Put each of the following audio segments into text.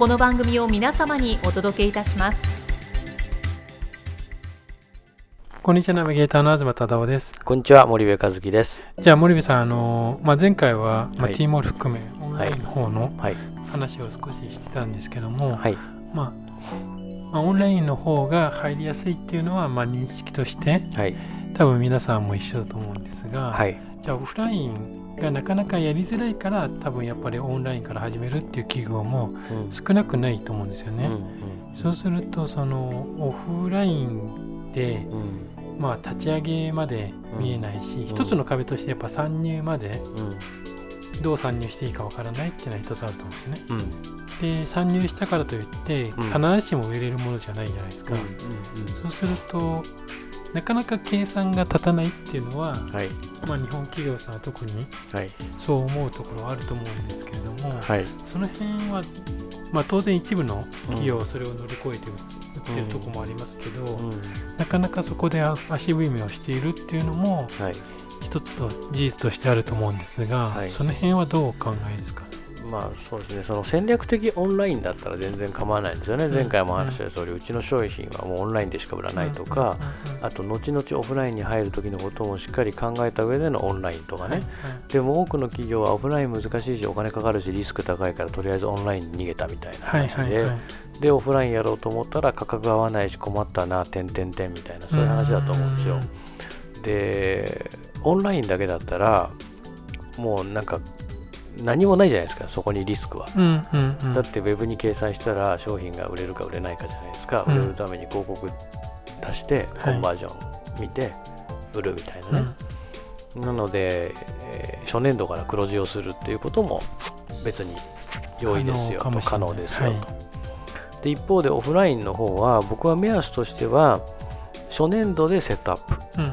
この番組を皆様にお届けいたしますこんにちは、ナビゲーターの東忠夫です。こんにちは、森部和樹です。じゃあ、森部さん、あのまあ、前回は、まあはい T モール含め、オンラインの方のはい。話を少ししてたんですけども、はい。まあまあ、オンラインの方が入りやすいっていうのは、まあ、認識として、はい。多分皆さんも一緒だと思うんですが、はい。じゃあ、オフラインがなかなかやりづらいから、多分やっぱりオンラインから始めるっていう企業もうん少なくないと思うんですよね。うんそうすると、そのオフラインで、うんまあ、立ち上げまで見えないし、一つの壁としてやっぱ参入までうんどう参入していいかわからないっていうのは一つあると思うんですよね。うんで参入したからといってうん必ずしも売れるものじゃないじゃないですか。そうするとなかなか計算が立たないっていうのは、はい。まあ、日本企業さんは特にはい。そう思うところはあると思うんですけれども、はい。その辺は、まあ、当然一部の企業はそれを乗り越えて売ってるところもありますけど、うんなかなかそこで足踏みをしているっていうのもはい。一つと事実としてあると思うんですが、はいその辺はどうお考えですか？まあそうですね、その戦略的オンラインだったら全然構わないんですよね、ん。前回も話した通り、うちの商品はもうオンラインでしか売らないとか、あと後々オフラインに入る時のこともしっかり考えた上でのオンラインとかね、でも多くの企業はオフライン難しいし、お金かかるし、リスク高いからとりあえずオンラインに逃げたみたいなはい話で、で、オフラインやろうと思ったら価格合わないし困ったな、てんてんてんみたいな、そういう話だと思うんですよ。で、オンラインだけだったら、もうなんか何もないじゃないですか、そこにリスクは。うんうんうん。だってウェブに計算したら商品が売れるか売れないかじゃないですか、うん。売れるために広告出してコンバージョン見て売るみたいなね、なので、えー初年度から黒字をするっていうことも別に容易ですよと。可可能ですよと、はで一方でオフラインの方は僕は目安としては初年度でセットアップ。うん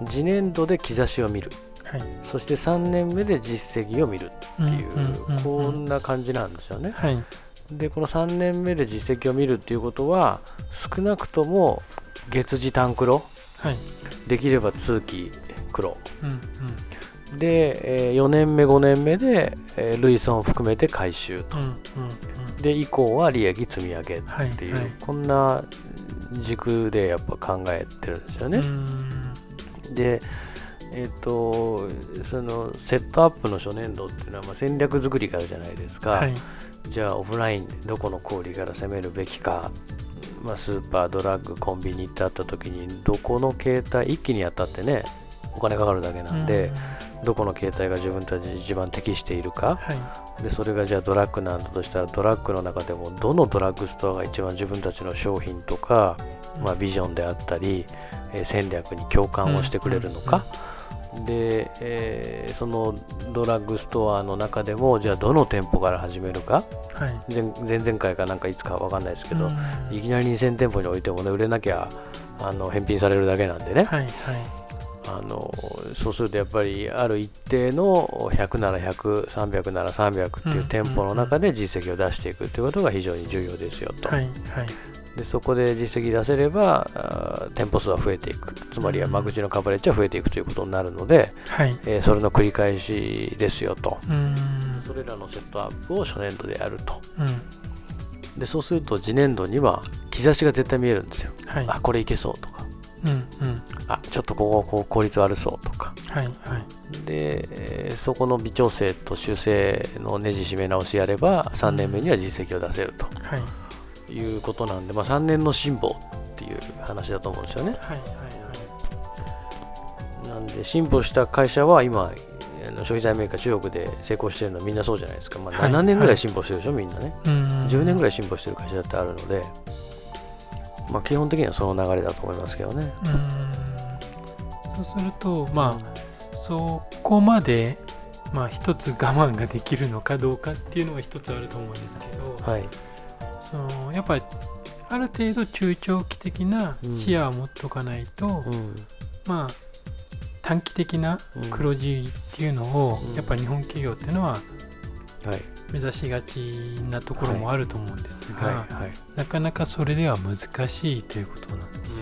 うん。次年度で兆しを見るはい。そして3年目で実績を見るうんっていう、こんな感じなんですよね、はい。でこの3年目で実績を見るっていうことは少なくとも月次単黒はい。できれば通期黒うんうん。で、え4年目5年目で、えー累損を含めて回収と。うんうんうん。で以降は利益積み上げっはいていう、はいこんな軸でやっぱ考えてるんですよね、でえっ、とそのセットアップの初年度っていうのはまあ戦略作りからじゃないですか、はい。じゃあオフラインでどこの小売から攻めるべきか、まあ、スーパードラッグコンビニってあった時にどこの携帯一気にやったってねお金かかるだけなんで、どこの携帯が自分たちに一番適しているか。はい。でそれがじゃあドラッグなんだとしたらドラッグの中でもどのドラッグストアが一番自分たちの商品とか、まあ、ビジョンであったり、えー戦略に共感をしてくれるのか、で、えーそのドラッグストアの中でもじゃあどの店舗から始めるか？はい。前前々回かなんかいつかわかんないですけど、うん。いきなり2000店舗に置いてもね売れなきゃあの返品されるだけなんでね、はいはい。あのそうするとやっぱりある一定の100なら100300なら300っていう店舗の中で実績を出していくということが非常に重要ですよと、はいはいでそこで実績出せれば店舗数は増えていく。つまりは間口のカバレッジは増えていくということになるので、はい。えーそれの繰り返しですよと。それらのセットアップを初年度でやると。うん。でそうすると次年度には兆しが絶対見えるんですよ、はい。あこれいけそうとか。うんうん。あちょっとこここう効率悪そうとか。はいはい。で、えーそこの微調整と修正のネジ締め直しやれば3年目には実績を出せると。はいいうことなんで、まあ、3年の辛抱っていう話だと思うんですよね。はいはいなんで辛抱した会社は今消費財メーカー中国で成功してるのはみんなそうじゃないですか、まあ、はい。7年ぐらい辛抱してるでしょ、みんなね。はいうん。10年ぐらい辛抱してる会社だってあるので、まあ、基本的にはその流れだと思いますけどね。うん。そうするとまあそこまでまあ一つ我慢ができるのかどうかっていうのが一つあると思うんですけど、はいそのやっぱりある程度中長期的な視野を持っとかないと、うん。まあ短期的なうん。黒字っていうのを、うん。やっぱり日本企業っていうのははい。目指しがちなところもあると思うんですが、はい。はい。なかなかそれでは難しいということなんです。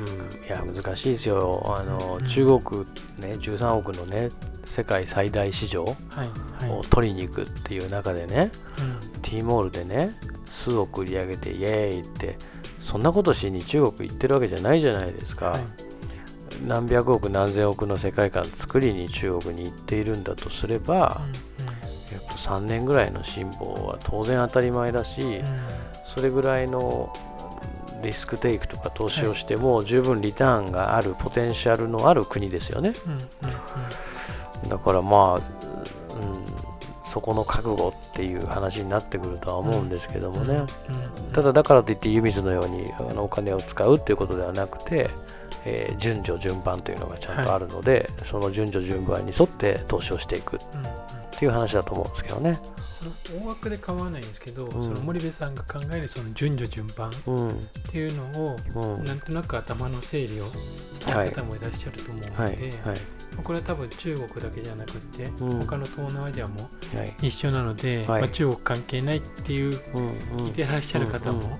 うん。いや難しいですよ。あの、うん。中国ね13億のね世界最大市場はい。はい。を取りに行くっていう中でね、うん。T モールでね数億売り上げてイエーイってそんなことしに中国行ってるわけじゃないじゃないですか、はい。何百億何千億の世界観作りに中国に行っているんだとすれば、やっぱ3年ぐらいの辛抱は当然当たり前だし、うん。うんそれぐらいのリスクテイクとか投資をしても十分リターンがあるポテンシャルのある国ですよね。うんうんだからまあ、うん、そこの覚悟っていう話になってくるとは思うんですけどもね、ただだからといって湯水のようにあのお金を使うっていうことではなくて、えー順序順番というのがちゃんとあるので、その順序順番に沿って投資をしていくっていう話だと思うんですけどね。大枠で構わないんですけど、ん。その森部さんが考えるその順序順番っうん。ていうのを、うん。なんとなく頭の整理をしたい。方もいらっしゃると思うので、これは多分中国だけじゃなくて、うん。他の東南アジアもはい。一緒なので、はい。まあ、中国関係ないっていう聞いてらっしゃる方も、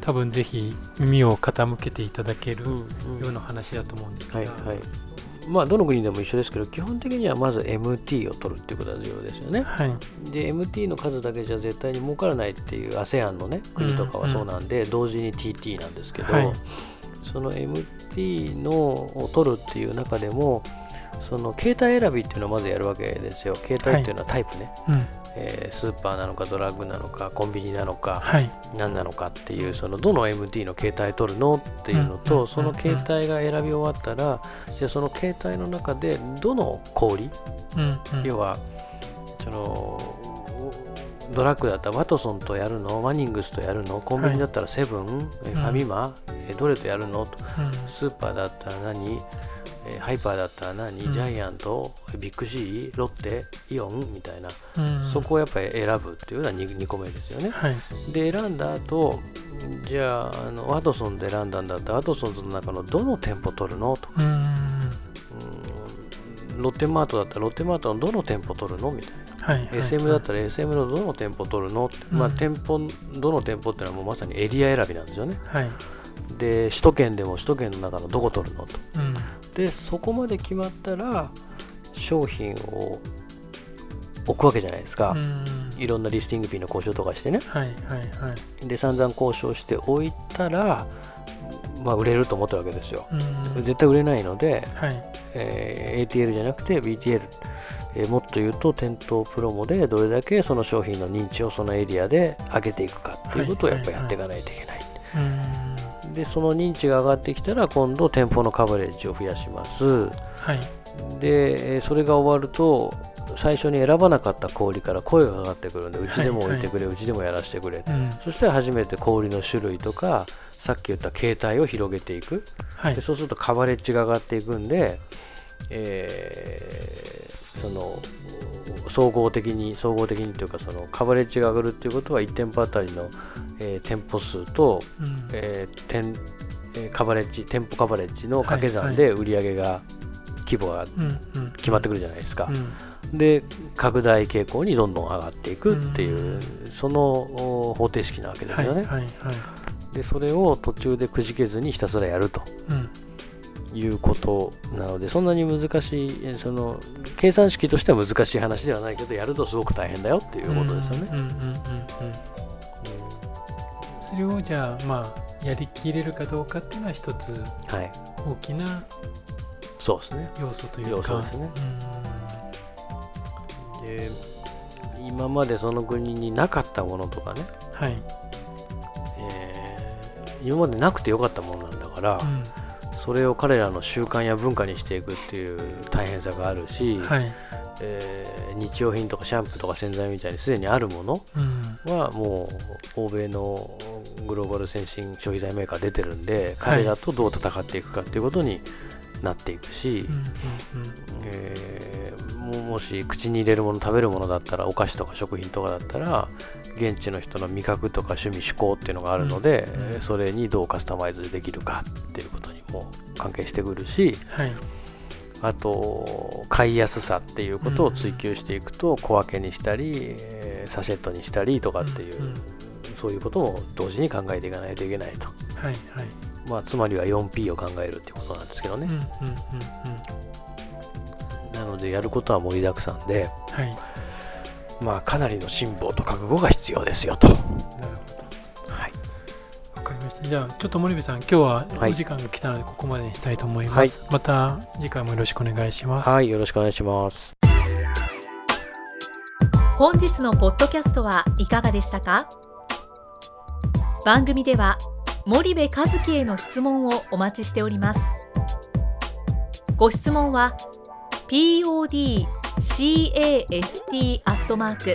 多分ぜひ耳を傾けていただけるような話だと思うんですが、まあどの国でも一緒ですけど基本的にはまず MT を取るっていうことが重要ですよね。はい。で MT の数だけじゃ絶対に儲からないっていう ASEAN のね国とかはそうなんで、同時に TT なんですけど、はい。その MT のを取るっていう中でもその携帯選びっていうのをまずやるわけですよ。携帯っていうのはタイプね、うんえースーパーなのかドラッグなのかコンビニなのかはい。何なのかっていうそのどの MT の携帯取るのっていうのうんと、うん。その携帯が選び終わったらじゃあその携帯の中でどの小売うんうん。要はそのドラッグだったらワトソンとやるのワニングスとやるのコンビニだったらセブン、えファミマ、えどれとやるのとうん。スーパーだったら何えハイパーだったら何、うん。ジャイアントビッグ C ロッテイオンみたいな、うんそこをやっぱり選ぶっていうのは 2, 2個目ですよね。はい。で選んだ後じゃああのワトソンで選んだんだったらワトソンの中のどの店舗取るのとか。うんうんロッテマートだったらロッテマートのどの店舗取るのみたいな。はいはい SM だったら SM のどの店舗取るのって、まあうん店舗どの店舗っていうのはもうまさにエリア選びなんですよね。はい。で首都圏でも首都圏の中のどこ取るのと。うんでそこまで決まったら商品を置くわけじゃないですか、うん。いろんなリスティングフィーの交渉とかしてね。はいはいはい。で散々交渉しておいたらまあ売れると思ったわけですよ。うん。絶対売れないので、はい。えー ATL じゃなくて BTL、えーもっと言うと店頭プロモでどれだけその商品の認知をそのエリアで上げていくかっていうことをやっぱりやっていかないといけない、うんでその認知が上がってきたら今度店舗のカバレッジを増やします。はい。でえーそれが終わると最初に選ばなかった小売から声がかかってくるんでうちでも置いてくれ、うちでもやらせてくれ、うん。そしたら初めて小売の種類とかさっき言った形態を広げていく。はい。でそうするとカバレッジが上がっていくんで、えーその総合的に総合的にというかそのカバレッジが上がるっていうことは1店舗あたりの、えー店舗数と、うん。えー店えーカバレッジ店舗カバレッジの掛け算で売り上げが、規模が決まってくるじゃないですか、うん。で拡大傾向にどんどん上がっていくっていう、うん。そのお方程式なわけですよね、はいはいはい。でそれを途中でくじけずにひたすらやるとうん。いうことなのでそんなに難しいえその計算式としては難しい話ではないけどやるとすごく大変だよっていうことですよね。それをじゃあまあやりきれるかどうかっていうのは一つ大きなそうですね。要素というか。要素ですね。で今までその国になかったものとかね、うんはい。え今までなくてよかったものなんだから、うん。それを彼らの習慣や文化にしていくっていう大変さがあるし、はいえー日用品とかシャンプーとか洗剤みたいにすでにあるものうん。はもう欧米のグローバル先進消費財メーカー出てるんで、彼らとどう戦っていくかっていうことになっていくし、えーももし口に入れるもの食べるものだったらお菓子とか食品とかだったら現地の人の味覚とか趣味嗜好っていうのがあるので、それにどうカスタマイズできるかっていうことにも関係してくるしはいあと買いやすさっていうことを追求していくと小分けにしたり、えーサシェットにしたりとかっていう、そういうことも同時に考えていかないといけないと、はいはい。まあ、つまりは 4P を考えるっていうことなんですけどね、うんうんうんうん。なのでやることは盛りだくさんで、はい。まあ、かなりの辛抱と覚悟が必要ですよと。じゃあ、ちょっと森部さん、今日ははいお時間が来たので、ここまでにしたいと思います。また次回もよろしくお願いします。はい、よろしくお願いします。本日のポッドキャストはいかがでしたか？番組では森部和樹への質問をお待ちしておりますご質問は podcast アットマーク